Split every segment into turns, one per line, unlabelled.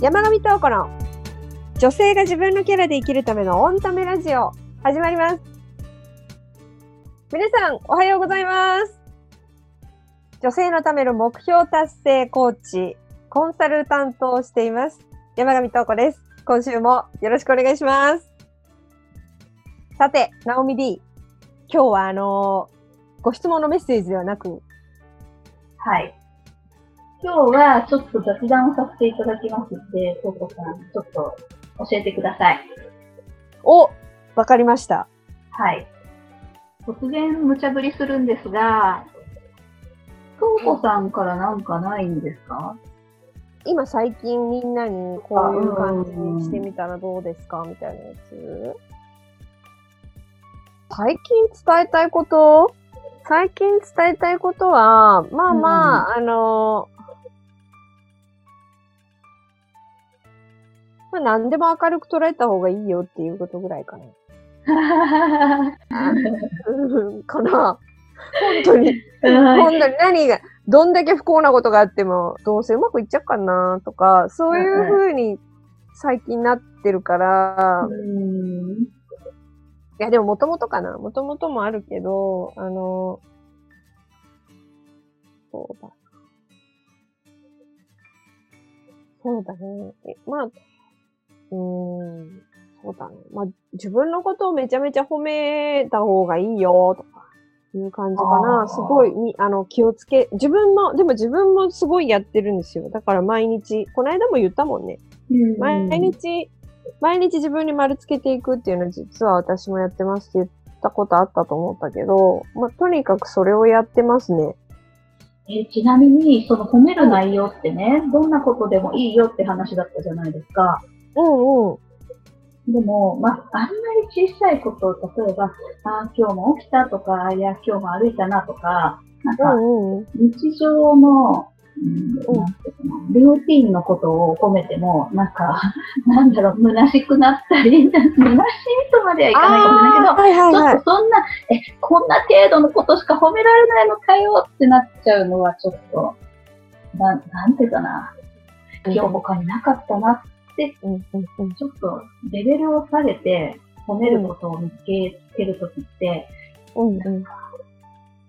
山上東子の女性が自分のキャラで生きるためのオンタメラジオ始まります。皆さんおはようございます。女性のための目標達成コーチ、コンサルタントをしています。山上東子です。今週もよろしくお願いします。さて、ナオミ D。今日はあのーご質問のメッセージではなく、
はい。今日はちょっと雑談をさせていただきますので、トーコさん、ちょっと教えてください。
おわかりました。
はい。突然無茶ぶりするんですが、トーコさんからなんかないんですか？
今最近みんなにこういう感じにしてみたらどうですかみたいなやつ。最近伝えたいこと？最近伝えたいことは、まあまあ、あの、まあ何でも明るく捉えた方がいいよっていうことぐらいかな。うんかな。本当に。本当に何が、どんだけ不幸なことがあっても、どうせうまくいっちゃうかなとか、そういう風に最近なってるから、
うん
いやでももともとかな。もともともあるけど、あの、そうだ。そうだね。えまあ、うーん、そうだね。まあ、自分のことをめちゃめちゃ褒めた方がいいよ、とか、いう感じか
あ
な。
ー
すごいに、あの、気をつけ、自分も、でも自分もすごいやってるんですよ。だから毎日、この間も言ったもんね。毎日、毎日自分に丸つけていくっていうのは実は私もやってますって言ったことあったと思ったけど、まあ、とにかくそれをやってますね。
えちなみに、その褒める内容ってね、どんなことでもいいよって話だったじゃないですか。
うんうん。
でも、まあ、あんまり小さいこと、例えば、あー今日も起きたとか、いや、今日も歩いたなとか、なんか。日常の、うん、
うん
なんていうのルーティンのことを褒めても、なんか、なんだろう、虚しくなったり、虚しいとまではいかないかもしれないけど、
はいはいはい
ちょっと。そんな、え、こんな程度のことしか褒められないのかよってなっちゃうのはちょっと、なん、なんていうかな、今日他になかったな、
うんうんうん。
ちょっとレベルを下げて褒めることを見つけつけるときって、
うんうん。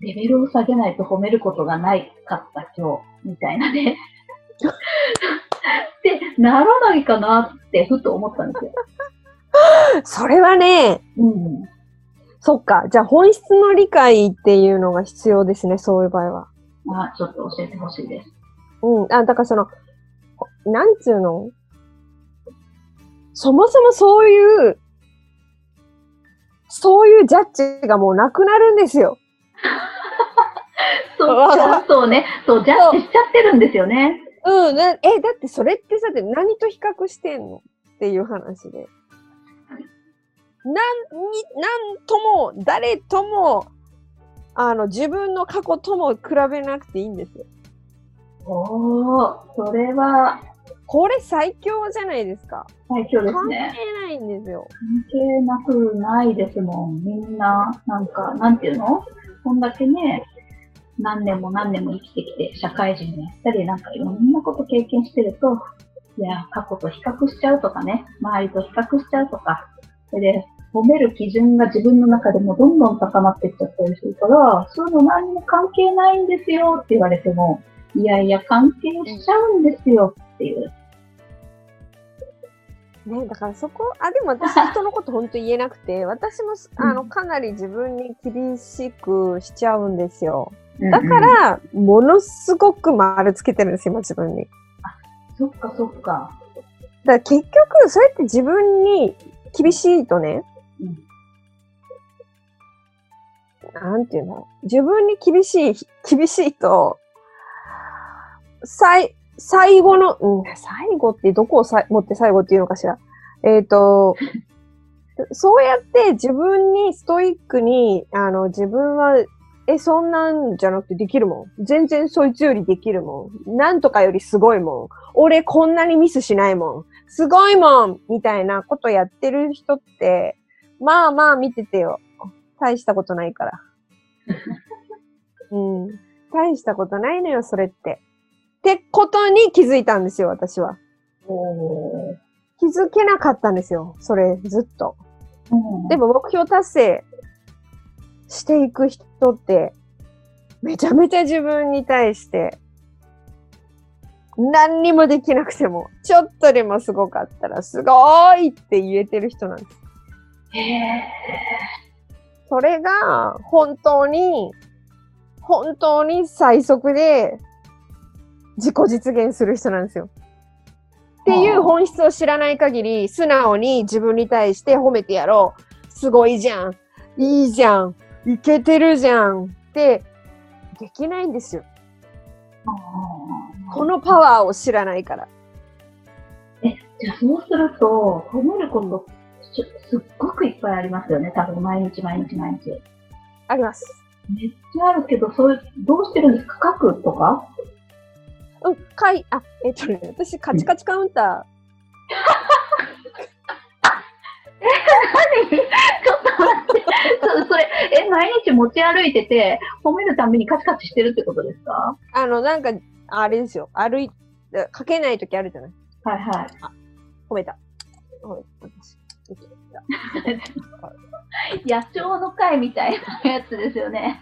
レベルを下げないと褒めることがないかった今日、みたいなね。ってならないかなってふと思ったんですよ。
それはね、
うん。
そっか。じゃあ本質の理解っていうのが必要ですね、そういう場合は。
あ、ちょっと教えてほしいです。
うん。あ、だからその、なんつうの？そもそもそういう、そういうジャッジがもうなくなるんですよ。
そう、
わ
ちゃんとね、そう、ジャッジしちゃってるんですよね。
うん。なえ、だってそれってさ、て何と比較してんの？っていう話で。なん、に、なんとも、誰とも、あの、自分の過去とも比べなくていいんですよ。
おー、それは
これ最強じゃないですか。
最強です
関係
ね。
ないんですよ。
関係なくないですもん。みんな、なんか、なんていうの？こんだけね、何年も何年も生きてきて、社会人やったり、なんかいろんなこと経験してると、いや、過去と比較しちゃうとかね、周りと比較しちゃうとか、それで、褒める基準が自分の中でもどんどん高まっていっちゃったりするから、そういうの何も関係ないんですよって言われても、いやいや、関係しちゃうんですよっていう。
ね、だからそこ、あ、でも私人のこと本当言えなくて、私もす、あの、
うん
かなり自分に厳しくしちゃうんですよ。
だ
だか、ら、ものすごく丸つけてるんですよ、今自分に。
そっかそっか。
だから結局、そうやって自分に厳しいとね、
うん
なんていうんだろう。自分に厳しい、厳しいと、最、最後の、うん、最後ってどこをさ持って最後っていうのかしら。えっ、と、そうやって自分にストイックに、あの、自分は、え、そんなんじゃなくてできるもん。全然そいつよりできるもん。なんとかよりすごいもん。俺こんなにミスしないもん。すごいもんみたいなことやってる人って、まあまあ見ててよ。大したことないから。うん。大したことないのよ、それって。ってことに気づいたんですよ、私は。気づけなかったんですよ。それ、ずっと。
うん
でも目標達成していく人って、めちゃめちゃ自分に対して、何にもできなくても、ちょっとでもすごかったら、すごいって言えてる人なんです。それが、本当に、本当に最速で、自己実現する人なんですよ。っていう本質を知らない限り、素直に自分に対して褒めてやろう。すごいじゃん。いいじゃん。いけてるじゃん。って、できないんですよ。
あ
このパワーを知らないから。
ーじゃあそうすると、褒めることすすっごくいっぱいありますよね。多分毎日毎日毎日。
あります。
めっちゃあるけど、そういう、どうしてるんですか？書くとか？
うん、かい、あ、えっとね、私、カチカチカウンタ
何？ちょっと待って。そそれ、え、毎日持ち歩いてて、褒めるためにカチカチしてるってことですか？
ー、あの、なんか、あれですよ。歩い、かけないときあるじゃない？
はいはい。
褒めた。褒めた
野鳥の会みたいなやつですよね。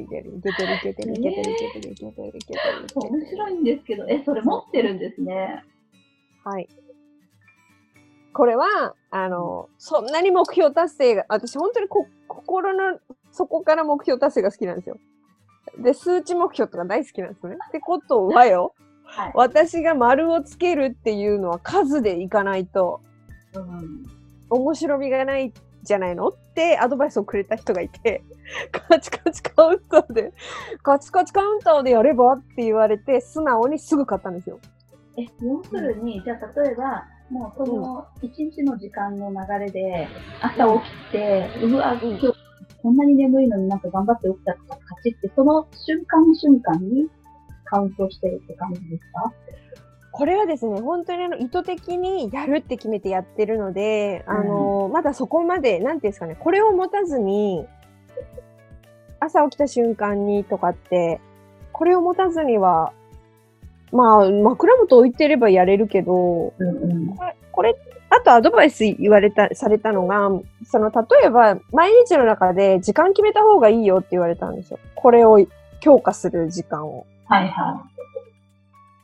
いける、いけてる、いけてる、いけてる、いけてる、いけてる、いけてる。
面白いんですけど、え、それ持ってるんですね。
はい。これは、あの、そんなに目標達成が、私本当にこ心の底から目標達成が好きなんですよ。で、数値目標とか大好きなんですね。ってことはよ、
はい。
私が丸をつけるっていうのは数でいかないと
うん。
面白みがないじゃないの？ってアドバイスをくれた人がいて、カチカチカウンターで、カチカチカウンターでやればって言われて、素直にすぐ買ったんですよ。
え、要するに、じゃあ例えば、もうその一日の時間の流れで、朝起きて、うわ、今日こんなに眠いのになんか頑張って起きたとか、カチって、その瞬間瞬間にカウントしてるって感じですか？
これはですね、本当にあの意図的にやるって決めてやってるので、あの、まだそこまで、なんていうんですかね、これを持たずに、朝起きた瞬間にとかって、これを持たずには、まあ、枕元置いてればやれるけど、
うんうん。
これ、これあとアドバイス言われた、されたのが、その、例えば、毎日の中で時間決めた方がいいよって言われたんですよ。これを強化する時間を。
はいは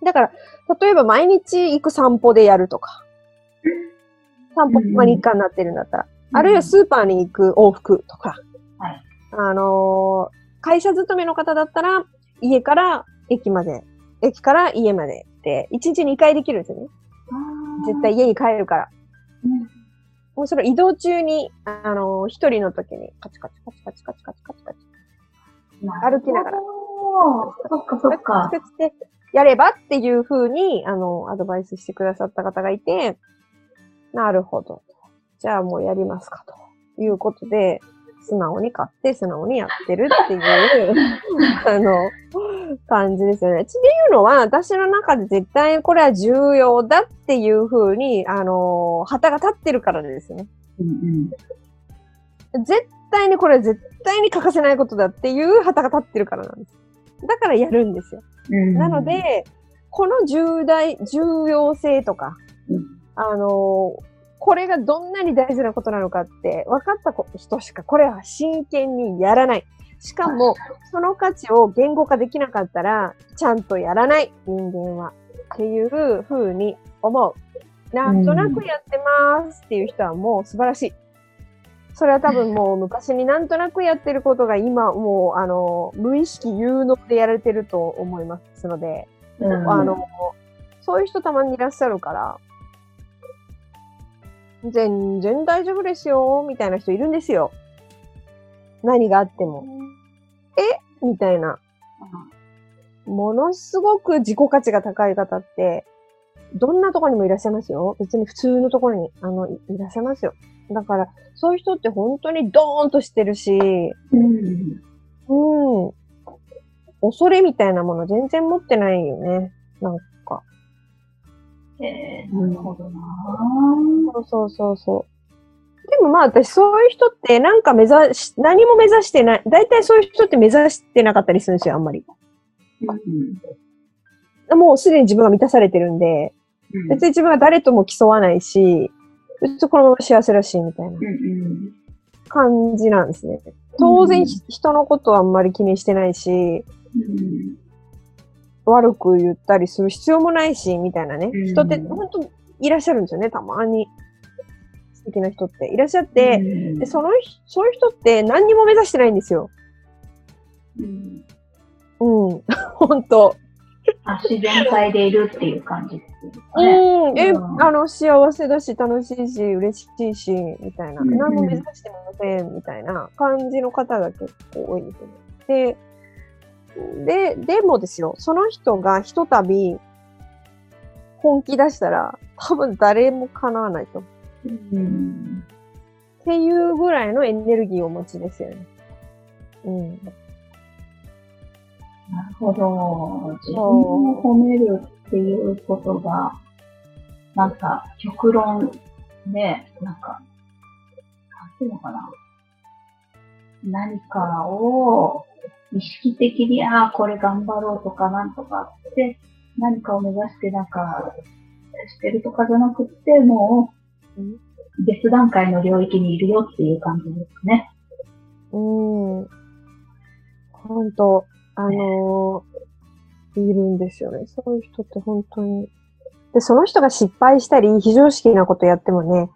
だから、例えば毎日行く散歩でやるとか。散歩が日課になってるんだったら。
い。
あるいはスーパーに行く往復とか。
はい
あのー会社勤めの方だったら、家から駅まで、駅から家までって、1日2回できるんですよね。絶対家に帰るから。
うん
もうそれ移動中に、あのー一人の時にカチカチカチカチカチカチカチカチ歩きながら。
そっかそっか。
カチカチってやればっていう風に、あの、アドバイスしてくださった方がいて、なるほど。じゃあもうやりますかということで、素直に買って素直にやってるっていう、あの、感じですよね。っていうのは、私の中で絶対これは重要だっていう風に、あの、旗が立ってるからですね。
うんうん。
絶対にこれは絶対に欠かせないことだっていう旗が立ってるからなんです。だからやるんですよ。
うん
なの、で、この重大、重要性とか、
うん
あのーこれがどんなに大事なことなのかって分かった人しかこれは真剣にやらない。しかも、その価値を言語化できなかったら、ちゃんとやらない人間は。っていうふうに思う。なんとなくやってますっていう人はもう素晴らしい。それは多分もう昔になんとなくやってることが今もうあの、無意識有能でやられてると思いますので、
うん
あの、そういう人たまにいらっしゃるから、全然大丈夫ですよ、みたいな人いるんですよ。何があっても。え？みたいな。ものすごく自己価値が高い方って、どんなところにもいらっしゃいますよ。別に普通のところに、あの、いいらっしゃいますよ。だから、そういう人って本当にドーンとしてるし、
うん。
うん。恐れみたいなもの全然持ってないよね。なんか。
えー、なるほどな
そうそうそうそう。でもまあ私そういう人ってなんか目指し、何も目指してない。大体そういう人って目指してなかったりするんですよ、あんまり。
うん。
もうすでに自分が満たされてるんで、
うん
別に自分は誰とも競わないし、別にこのまま幸せらしいみたいな感じなんですね。当然、人のことはあんまり気にしてないし、
うん
悪く言ったりする必要もないし、みたいなね。
うん
人って本当いらっしゃるんですよね、たまに。素敵な人っていらっしゃって、
うん
でその人そういう人って何にも目指してないんですよ。
うん
うん、本当。
あ自然体でいるっていう感じっていう。
ん、え、
うん
あの、幸せだし、楽しいし、嬉しいし、みたいな。何も目指してません、みたいな感じの方が結構多いんですよね。で、で、でもですよ、その人がひとたび本気出したら、多分誰も叶わないと。
うん
っていうぐらいのエネルギーをお持ちですよね。うん。
なるほど。自分を褒めるっていうことが、なんか、極論で、なんか、なんていうのかな。何かを意識的に、ああ、これ頑張ろうとか、なんとかって、何かを目指して、なんか、してるとかじゃなくって、もう、別段階の領域にいるよっていう感じですね。
うん。本当あのーいるんですよね。そういう人って本当に。で、その人が失敗したり、非常識なことやってもね、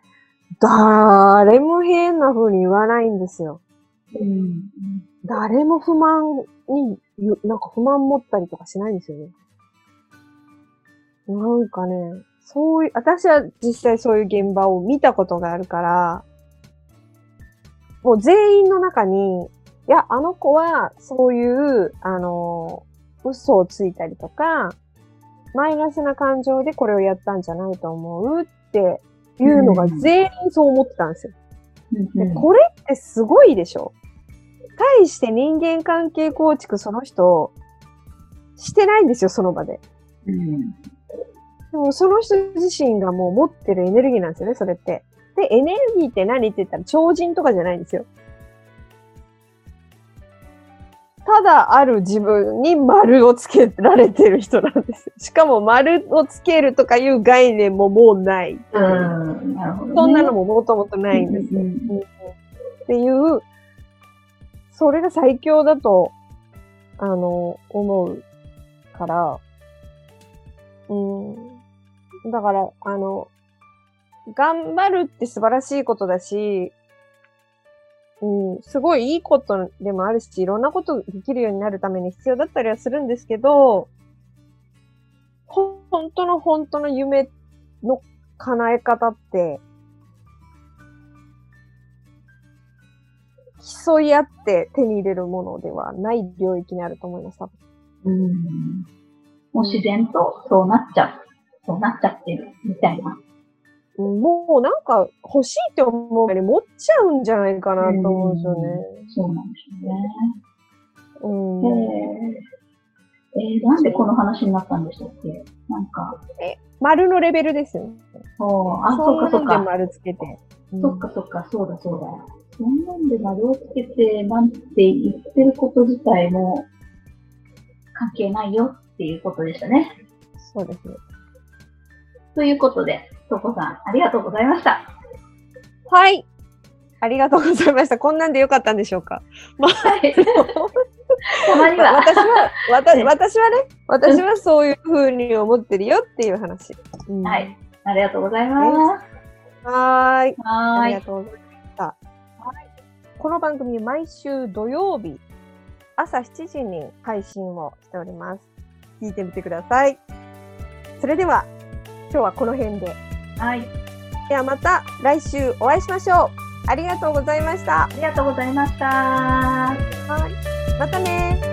誰も変な風に言わないんですよ。
うん。
誰も不満に、ゆなんか不満持ったりとかしないんですよね。なんかね、そういう、私は実際そういう現場を見たことがあるから、もう全員の中に、いや、あの子はそういう、あの、嘘をついたりとか、マイナスな感情でこれをやったんじゃないと思うっていうのが全員そう思ってたんですよ。で
うん
これってすごいでしょ対して人間関係構築その人、してないんですよ、その場で。
うん。
でもその人自身がもう持ってるエネルギーなんですよね、それって。で、エネルギーって何って言ったら超人とかじゃないんですよ。ただある自分に丸をつけられてる人なんですよ。しかも丸をつけるとかいう概念ももうない。
うん。なるほど、ね。
そんなのももともとないんですよ。
うんうん
っていう、それが最強だと、あの、思うから、うん。だから、あの、頑張るって素晴らしいことだし、うん、すごいいいことでもあるし、いろんなことできるようになるために必要だったりはするんですけど、ほ本当の本当の夢の叶え方って、競い合って手に入れるものではない領域にあると思います。多分
うん。もう自然とそうなっちゃう。そうなっちゃってるみたいな。
うんもうなんか欲しいって思うより持っちゃうんじゃないかなと思うんですよね。
そうなんですよね。
うん。
えー、えー、なんでこの話になったんでしたっけ？なんか、
丸のレベルですよね。
そう、あ、そっかそっか。
丸つけて。うん
そっかそっか、そうだそうだ。そんなんで丸をつけて、なんて言ってること自体も関係ないよっていうことでしたね。
そうですね。
ということで、とこさん、ありがとうございました。
はい。ありがとうございました。こんなんでよかったんでしょうか。
はい。たまには。
私は、私はね、私はそういうふうに思ってるよっていう話。うん
はい。ありがとうございます。
はーい。
はーい
ありが。とうございました。はいこの番組、毎週土曜日、朝7時に配信をしております。聞いてみてください。それでは、今日はこの辺で。
はい。
ではまた来週お会いしましょう。ありがとうございました。
ありがとうございました。
はい。またね